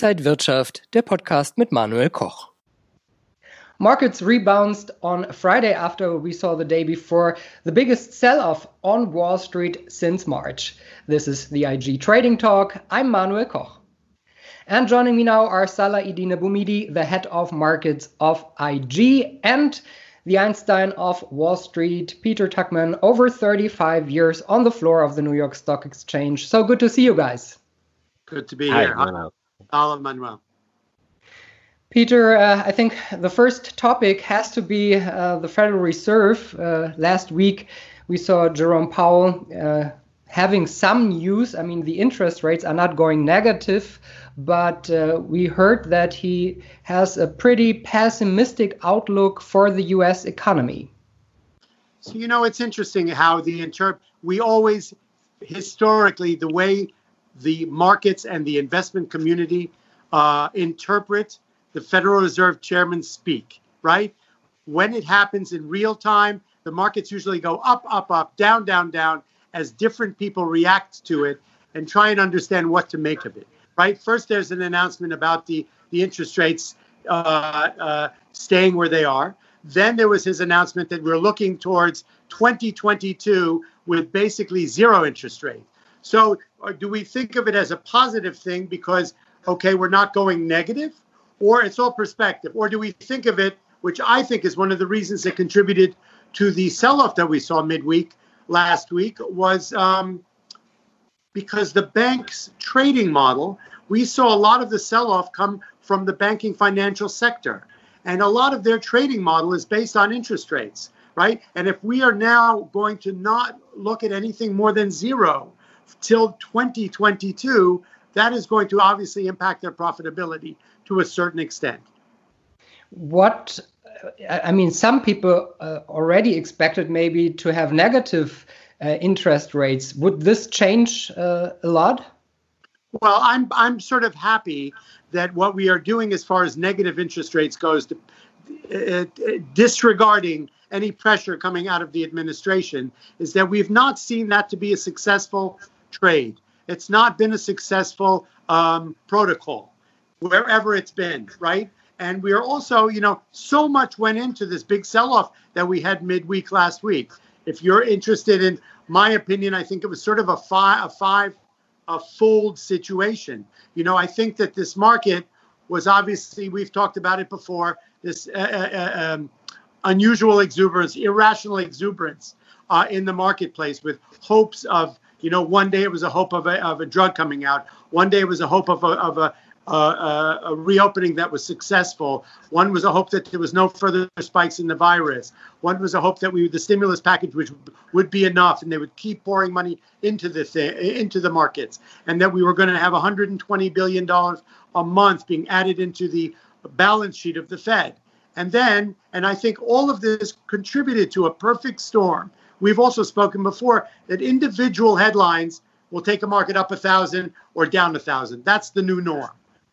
Inside Wirtschaft, der Podcast mit Manuel Koch. Markets rebounded on Friday after we saw the day before the biggest sell off on Wall Street since March. This is the IG Trading Talk. I'm Manuel Koch. And joining me now are Salah Eddine Bouhmidi, the head of markets of IG, and the Einstein of Wall Street, Peter Tuchman, over 35 years on the floor of the New York Stock Exchange. So good to see you guys. Good to be Hi, here. Manuel. Alan Manuel. Peter, uh, I think the first topic has to be uh, the Federal Reserve. Uh, last week, we saw Jerome Powell uh, having some news. I mean, the interest rates are not going negative, but uh, we heard that he has a pretty pessimistic outlook for the U.S. economy. So, you know, it's interesting how the interp we always historically the way the markets and the investment community uh, interpret the Federal Reserve chairman speak, right? When it happens in real time, the markets usually go up, up, up, down, down, down as different people react to it and try and understand what to make of it, right? First, there's an announcement about the, the interest rates uh, uh, staying where they are. Then there was his announcement that we're looking towards 2022 with basically zero interest rate. So, uh, do we think of it as a positive thing because, okay, we're not going negative? Or it's all perspective? Or do we think of it, which I think is one of the reasons that contributed to the sell off that we saw midweek last week, was um, because the bank's trading model, we saw a lot of the sell off come from the banking financial sector. And a lot of their trading model is based on interest rates, right? And if we are now going to not look at anything more than zero till 2022, that is going to obviously impact their profitability to a certain extent. What I mean, some people uh, already expected maybe to have negative uh, interest rates. Would this change uh, a lot? Well, I'm I'm sort of happy that what we are doing as far as negative interest rates goes, to, uh, disregarding any pressure coming out of the administration, is that we've not seen that to be a successful trade. It's not been a successful um, protocol wherever it's been, right? And we are also, you know, so much went into this big sell off that we had midweek last week. If you're interested in my opinion, I think it was sort of a five, a five, a fold situation. You know, I think that this market was obviously, we've talked about it before, this uh, uh, uh um, unusual exuberance, irrational exuberance uh, in the marketplace with hopes of, you know, one day it was a hope of a, of a drug coming out. One day it was a hope of a, of a uh, a reopening that was successful. One was a hope that there was no further spikes in the virus. One was a hope that we the stimulus package which would be enough, and they would keep pouring money into the thing, into the markets, and that we were going to have 120 billion dollars a month being added into the balance sheet of the Fed. And then, and I think all of this contributed to a perfect storm. We've also spoken before that individual headlines will take a market up a thousand or down a thousand. That's the new norm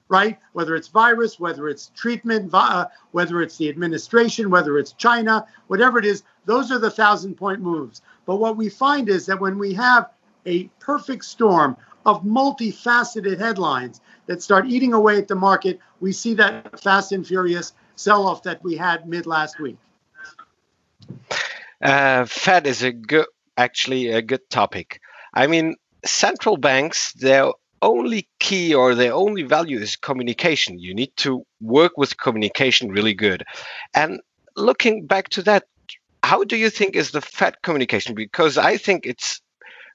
right? Whether it's virus, whether it's treatment, uh, whether it's the administration, whether it's China, whatever it is, those are the thousand point moves. But what we find is that when we have a perfect storm of multifaceted headlines that start eating away at the market, we see that fast and furious sell off that we had mid last week. Uh, Fed is a good, actually a good topic. I mean, central banks, they're only key or their only value is communication. You need to work with communication really good. And looking back to that, how do you think is the Fed communication? Because I think it's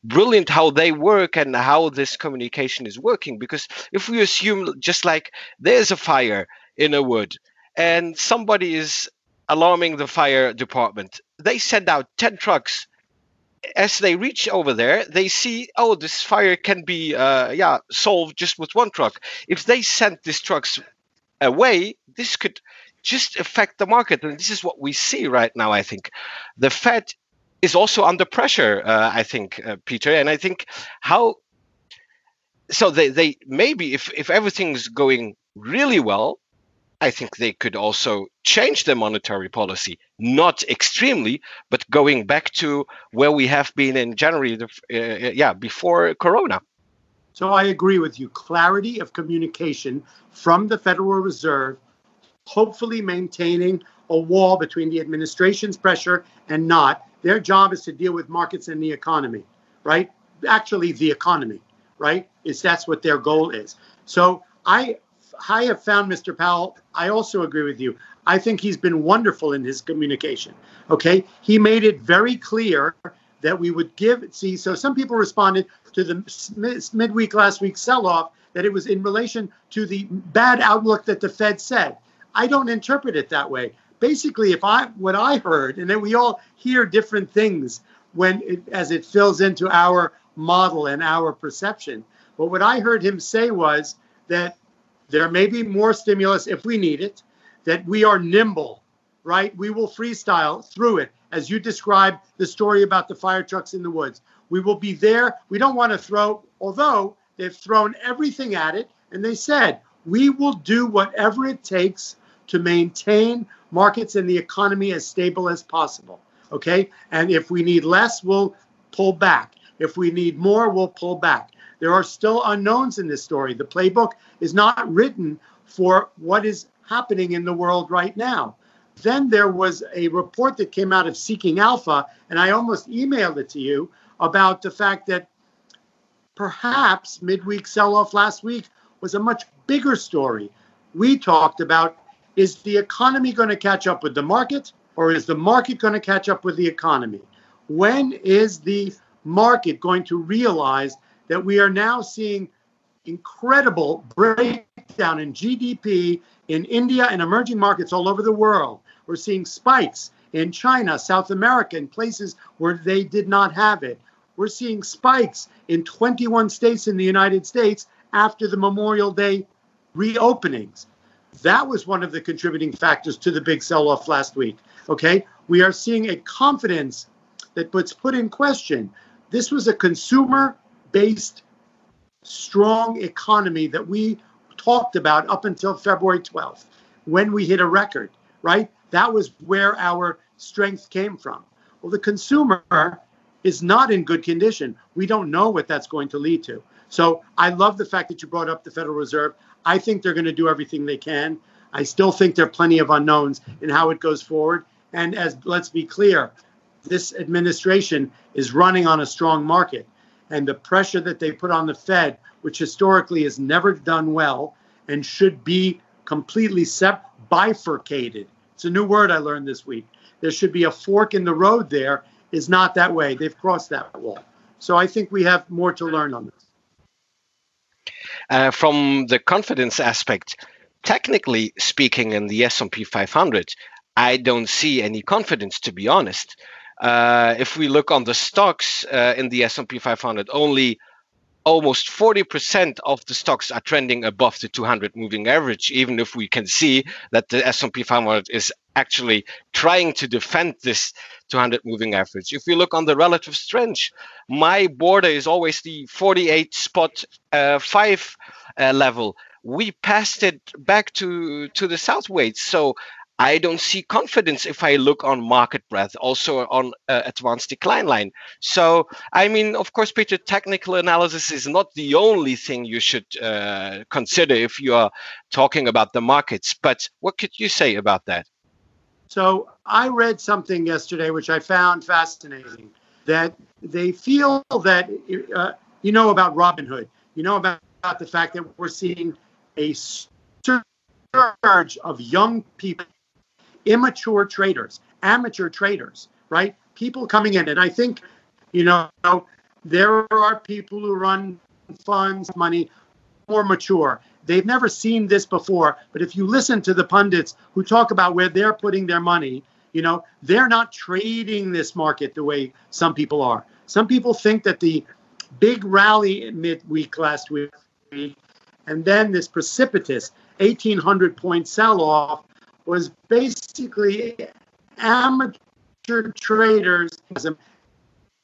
brilliant how they work and how this communication is working. Because if we assume just like there's a fire in a wood and somebody is alarming the fire department, they send out 10 trucks as they reach over there, they see, oh, this fire can be, uh, yeah, solved just with one truck. If they send these trucks away, this could just affect the market, and this is what we see right now. I think the Fed is also under pressure. Uh, I think, uh, Peter, and I think how. So they, they maybe if if everything's going really well, I think they could also change their monetary policy, not extremely, but going back to where we have been in January, uh, uh, yeah, before Corona. So I agree with you. Clarity of communication from the Federal Reserve, hopefully maintaining a wall between the administration's pressure and not. Their job is to deal with markets and the economy, right? Actually, the economy, right? Is that's what their goal is. So I I have found Mr. Powell. I also agree with you. I think he's been wonderful in his communication. Okay, he made it very clear that we would give. See, so some people responded to the midweek last week sell-off that it was in relation to the bad outlook that the Fed said. I don't interpret it that way. Basically, if I what I heard, and then we all hear different things when it, as it fills into our model and our perception. But what I heard him say was that there may be more stimulus if we need it, that we are nimble, right? We will freestyle through it. As you described the story about the fire trucks in the woods, we will be there. We don't want to throw, although they've thrown everything at it, and they said, we will do whatever it takes to maintain markets and the economy as stable as possible. Okay. And if we need less, we'll pull back. If we need more, we'll pull back. There are still unknowns in this story. The playbook is not written for what is happening in the world right now. Then there was a report that came out of Seeking Alpha, and I almost emailed it to you about the fact that perhaps midweek sell off last week was a much bigger story. We talked about is the economy going to catch up with the market, or is the market going to catch up with the economy? When is the market going to realize that we are now seeing incredible breakdown in GDP in India and emerging markets all over the world. We're seeing spikes in China, South America, in places where they did not have it. We're seeing spikes in 21 states in the United States after the Memorial Day reopenings. That was one of the contributing factors to the big sell off last week. Okay. We are seeing a confidence that puts put in question. This was a consumer based strong economy that we talked about up until February 12th when we hit a record, right? That was where our strength came from. Well, the consumer is not in good condition. We don't know what that's going to lead to. So I love the fact that you brought up the Federal Reserve. I think they're going to do everything they can. I still think there are plenty of unknowns in how it goes forward. And as let's be clear, this administration is running on a strong market and the pressure that they put on the Fed, which historically has never done well and should be completely sep- bifurcated. It's a new word I learned this week. There should be a fork in the road there, is not that way. They've crossed that wall. So I think we have more to learn on this. Uh, from the confidence aspect, technically speaking, in the S&P 500, I don't see any confidence, to be honest. Uh, if we look on the stocks uh, in the S&P 500, only almost 40% of the stocks are trending above the 200 moving average even if we can see that the S&P 500 is actually trying to defend this 200 moving average. If we look on the relative strength my border is always the 48 spot uh, 5 uh, level. We passed it back to to the south weights so I don't see confidence if I look on market breadth, also on uh, advanced decline line. So, I mean, of course, Peter, technical analysis is not the only thing you should uh, consider if you are talking about the markets. But what could you say about that? So, I read something yesterday which I found fascinating that they feel that, uh, you know, about Robinhood, you know, about, about the fact that we're seeing a surge of young people immature traders, amateur traders, right? People coming in. And I think, you know, there are people who run funds, money more mature. They've never seen this before. But if you listen to the pundits who talk about where they're putting their money, you know, they're not trading this market the way some people are. Some people think that the big rally midweek last week and then this precipitous 1800 point sell off was basically amateur traders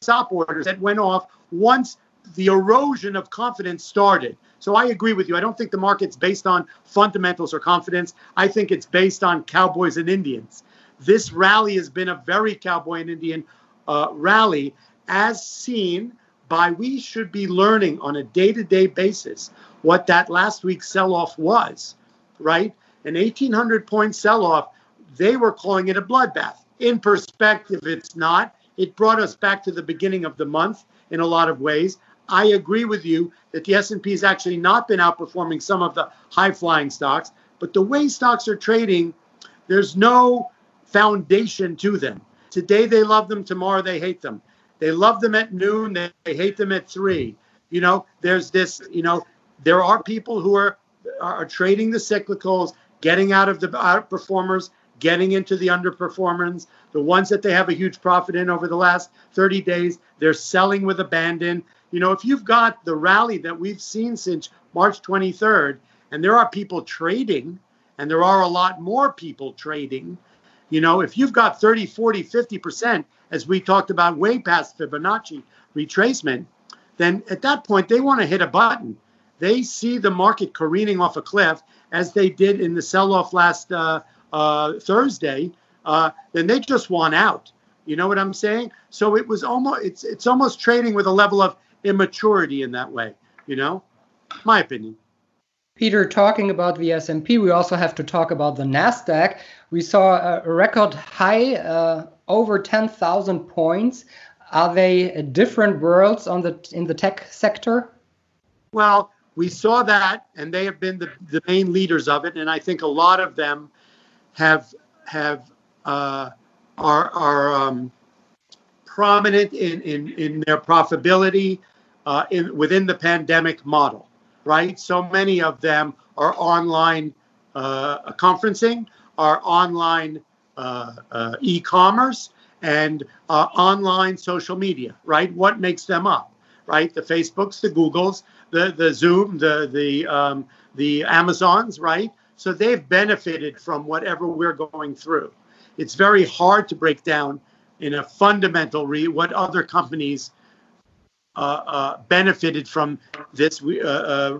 stop orders that went off once the erosion of confidence started. So I agree with you. I don't think the market's based on fundamentals or confidence. I think it's based on cowboys and Indians. This rally has been a very cowboy and Indian uh, rally, as seen by we should be learning on a day-to-day basis what that last week's sell-off was, right? An 1800 point sell-off, they were calling it a bloodbath. In perspective, it's not. It brought us back to the beginning of the month in a lot of ways. I agree with you that the S&P has actually not been outperforming some of the high-flying stocks, but the way stocks are trading, there's no foundation to them. Today they love them, tomorrow they hate them. They love them at noon, they, they hate them at 3. You know, there's this, you know, there are people who are are trading the cyclicals, getting out of the outperformers, getting into the underperformers, the ones that they have a huge profit in over the last 30 days, they're selling with abandon. You know, if you've got the rally that we've seen since March 23rd, and there are people trading, and there are a lot more people trading, you know, if you've got 30, 40, 50%, as we talked about way past Fibonacci retracement, then at that point they want to hit a button. They see the market careening off a cliff as they did in the sell off last uh, uh, Thursday. Uh, then they just want out. You know what I'm saying? So it was almost it's it's almost trading with a level of immaturity in that way. You know, my opinion. Peter, talking about the S&P, we also have to talk about the Nasdaq. We saw a record high, uh, over 10,000 points. Are they different worlds on the in the tech sector? Well, we saw that, and they have been the, the main leaders of it. And I think a lot of them have have uh, are are um, prominent in, in in their profitability uh, in within the pandemic model, right? So many of them are online uh, conferencing, are online uh, uh, e-commerce, and uh, online social media, right? What makes them up, right? The Facebooks, the Googles, the the Zoom, the the um, the Amazons, right? So they've benefited from whatever we're going through. It's very hard to break down in a fundamental re what other companies uh, uh, benefited from this uh, uh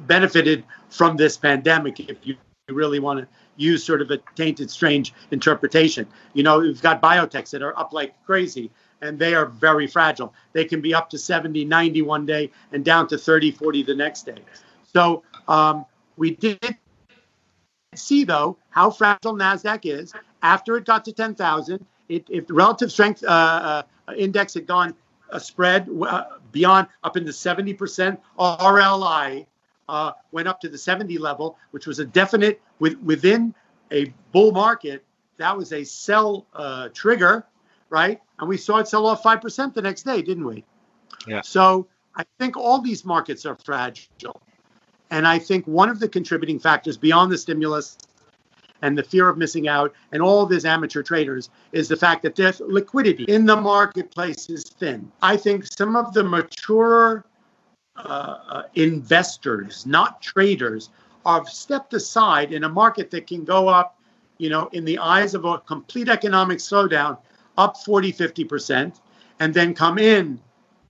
benefited from this pandemic. If you really want to use sort of a tainted, strange interpretation, you know, we've got biotechs that are up like crazy and they are very fragile. They can be up to 70, 90 one day and down to 30, 40 the next day. So um, we did see, though, how fragile NASDAQ is. After it got to 10,000, if the relative strength uh, uh, index had gone a spread uh, beyond up into 70%, RLI uh, went up to the 70 level, which was a definite with, within a bull market. That was a sell uh, trigger right? And we saw it sell off 5% the next day, didn't we? Yeah. So I think all these markets are fragile. And I think one of the contributing factors beyond the stimulus and the fear of missing out and all these amateur traders is the fact that their liquidity in the marketplace is thin. I think some of the mature uh, uh, investors, not traders, are stepped aside in a market that can go up, you know, in the eyes of a complete economic slowdown up 40, 50%, and then come in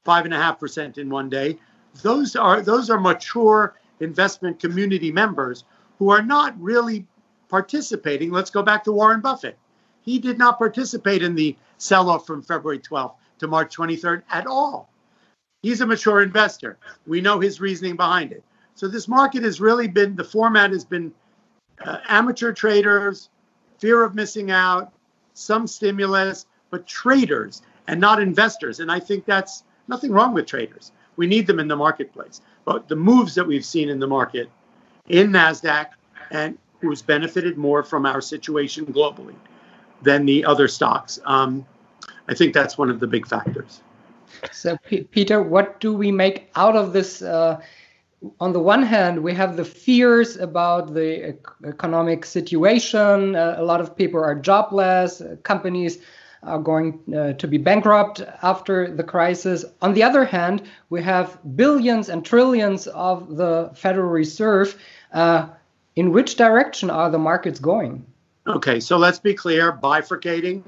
5.5% in one day. Those are, those are mature investment community members who are not really participating. Let's go back to Warren Buffett. He did not participate in the sell off from February 12th to March 23rd at all. He's a mature investor. We know his reasoning behind it. So this market has really been the format has been uh, amateur traders, fear of missing out, some stimulus, but traders and not investors. And I think that's nothing wrong with traders. We need them in the marketplace. But the moves that we've seen in the market in NASDAQ and who's benefited more from our situation globally than the other stocks. Um, I think that's one of the big factors. So, P- Peter, what do we make out of this? Uh, on the one hand, we have the fears about the economic situation. Uh, a lot of people are jobless. Uh, companies are going uh, to be bankrupt after the crisis. On the other hand, we have billions and trillions of the Federal Reserve. Uh, in which direction are the markets going? Okay, so let's be clear bifurcating.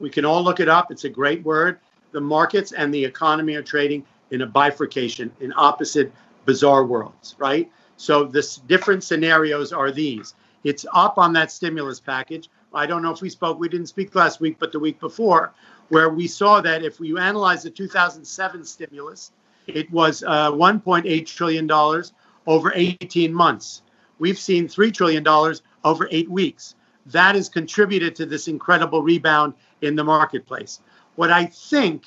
We can all look it up, it's a great word. The markets and the economy are trading in a bifurcation, in opposite bizarre worlds, right? So, the different scenarios are these it's up on that stimulus package I don't know if we spoke, we didn't speak last week, but the week before, where we saw that if you analyze the 2007 stimulus, it was uh, $1.8 trillion over 18 months. We've seen $3 trillion over eight weeks. That has contributed to this incredible rebound in the marketplace. What I think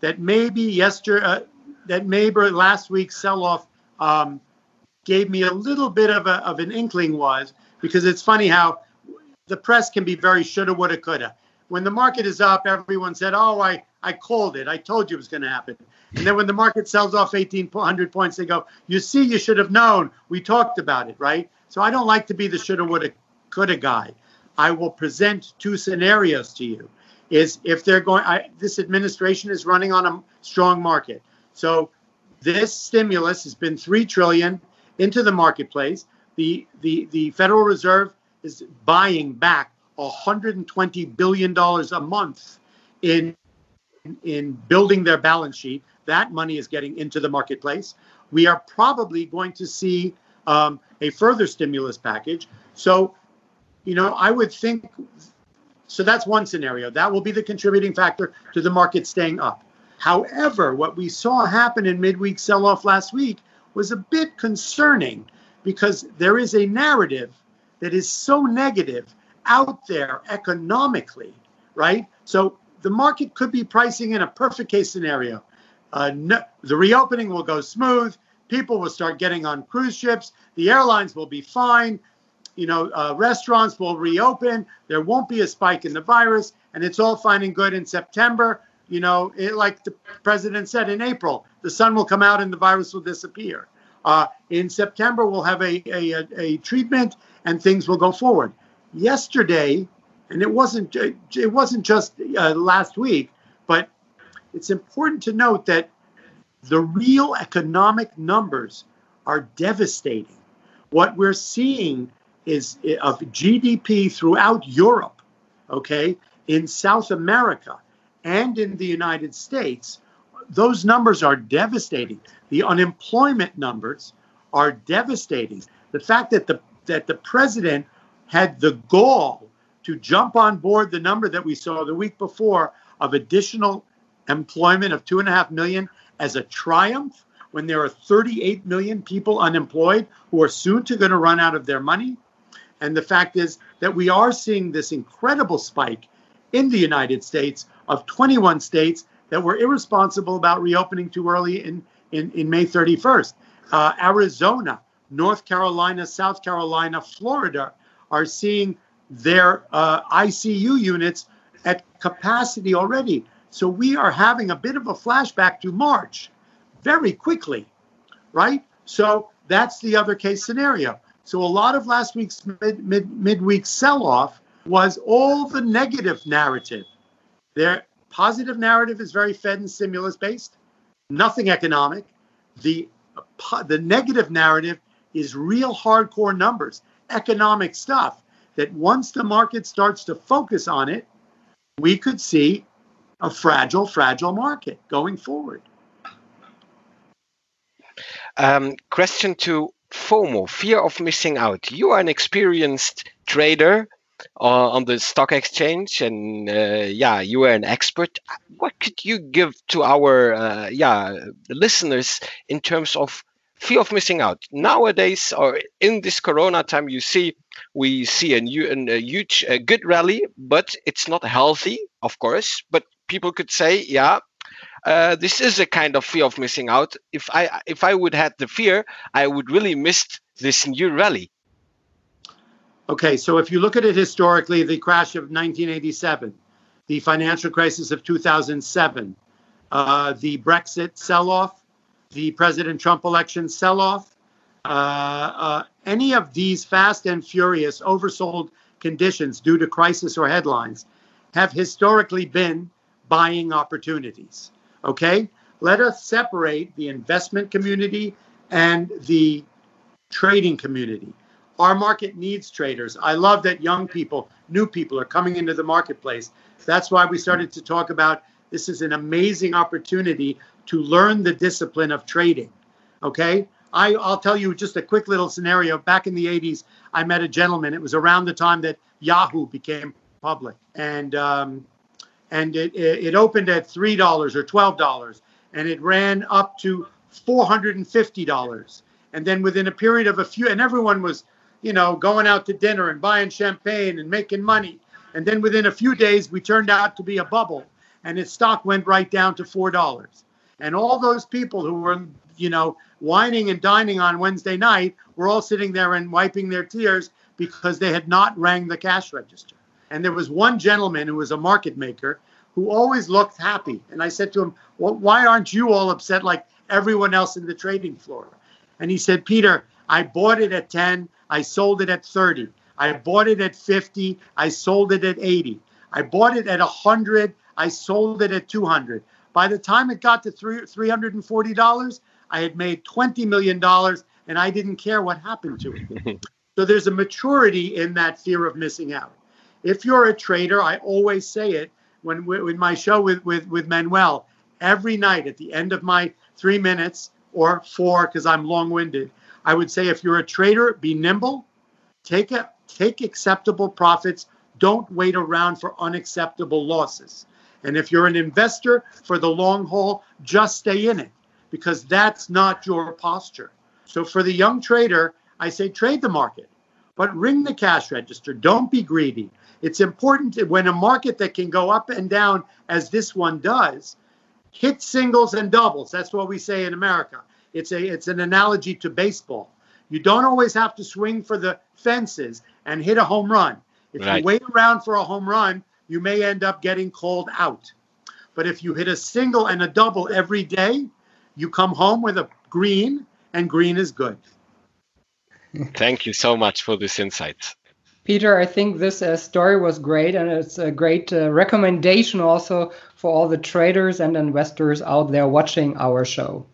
that maybe yesterday, uh, that maybe last week's sell-off um, gave me a little bit of, a, of an inkling was because it's funny how the press can be very shoulda, woulda, coulda. When the market is up, everyone said, "Oh, I I called it. I told you it was going to happen." And then when the market sells off 1,800 points, they go, "You see, you should have known. We talked about it, right?" So I don't like to be the shoulda, woulda, coulda guy. I will present two scenarios to you. Is if they're going, I, this administration is running on a strong market. So this stimulus has been three trillion into the marketplace. The the the Federal Reserve is buying back 120 billion dollars a month in in building their balance sheet. That money is getting into the marketplace. We are probably going to see um, a further stimulus package. So, you know, I would think. So that's one scenario. That will be the contributing factor to the market staying up. However, what we saw happen in midweek sell off last week was a bit concerning because there is a narrative that is so negative out there economically, right? So the market could be pricing in a perfect case scenario. Uh, no, the reopening will go smooth. People will start getting on cruise ships. The airlines will be fine. You know, uh, restaurants will reopen. There won't be a spike in the virus, and it's all fine and good in September you know, it, like the president said in April, the sun will come out and the virus will disappear. Uh, in September, we'll have a, a, a, treatment and things will go forward. Yesterday, and it wasn't it wasn't just uh, last week, but it's important to note that the real economic numbers are devastating. What we're seeing is uh, of GDP throughout Europe, okay, in South America, and in the United States, those numbers are devastating. The unemployment numbers are devastating. The fact that the that the president had the gall to jump on board the number that we saw the week before of additional employment of two and a half million as a triumph when there are 38 million people unemployed who are soon to going to run out of their money. And the fact is that we are seeing this incredible spike in the United States of 21 states that were irresponsible about reopening too early in, in, in May 31st. Uh, Arizona, North Carolina, South Carolina, Florida are seeing their uh, ICU units at capacity already. So we are having a bit of a flashback to March very quickly, right? So that's the other case scenario. So a lot of last week's mid, mid midweek sell-off was all the negative narrative. Their positive narrative is very Fed and stimulus based, nothing economic. The the negative narrative is real hardcore numbers, economic stuff. That once the market starts to focus on it, we could see a fragile, fragile market going forward. Um, question to FOMO, fear of missing out. You are an experienced trader on the stock exchange, and uh, yeah, you were an expert. What could you give to our uh, yeah listeners in terms of fear of missing out? Nowadays or in this corona time you see we see a, new, a huge a good rally but it's not healthy of course. But people could say yeah uh, this is a kind of fear of missing out. If i if i would had the fear i would really miss this new rally Okay, so if you look at it historically, the crash of 1987, the financial crisis of 2007, uh, the Brexit sell off, the President Trump election sell off, uh, uh, any of these fast and furious oversold conditions due to crisis or headlines have historically been buying opportunities. Okay? Let us separate the investment community and the trading community. Our market needs traders. I love that young people, new people are coming into the marketplace. That's why we started to talk about this is an amazing opportunity to learn the discipline of trading. Okay? I, will tell you just a quick little scenario. Back in the 80s, I met a gentleman. It was around the time that Yahoo became public, and um, and it, it opened at three dollars or twelve dollars, and it ran up to four hundred and fifty dollars, and then within a period of a few, and everyone was, you know, going out to dinner and buying champagne and making money, and then within a few days we turned out to be a bubble, and its stock went right down to four dollars, and all those people who were, you know, whining and dining on Wednesday night were all sitting there and wiping their tears because they had not rang the cash register. And there was one gentleman who was a market maker who always looked happy. And I said to him, well, why aren't you all upset like everyone else in the trading floor? And he said, Peter, I bought it at 10, I sold it at 30. I bought it at 50, I sold it at 80. I bought it at 100, I sold it at 200. By the time it got to three, $340, I had made $20 million and I didn't care what happened to it. so there's a maturity in that fear of missing out. If you're a trader, I always say it when with my show with, with, with Manuel, every night at the end of my three minutes or four, because I'm long winded, I would say if you're a trader, be nimble, take a, take acceptable profits, don't wait around for unacceptable losses. And if you're an investor for the long haul, just stay in it because that's not your posture. So for the young trader, I say trade the market, but ring the cash register. Don't be greedy. It's important when a market that can go up and down as this one does, hit singles and doubles. That's what we say in America. It's a it's an analogy to baseball. You don't always have to swing for the fences and hit a home run. If right. you wait around for a home run, you may end up getting called out. But if you hit a single and a double every day, you come home with a green and green is good. Thank you so much for this insight. Peter, I think this uh, story was great, and it's a great uh, recommendation also for all the traders and investors out there watching our show.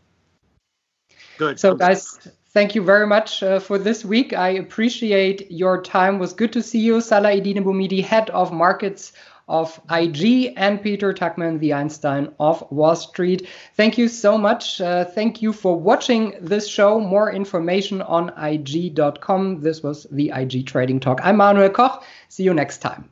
Good. So, guys, thank you very much uh, for this week. I appreciate your time. It was good to see you, Salah Eddine Bouhmidi, head of markets of IG, and Peter Tuchman, the Einstein of Wall Street. Thank you so much. Uh, thank you for watching this show. More information on IG.com. This was the IG Trading Talk. I'm Manuel Koch. See you next time.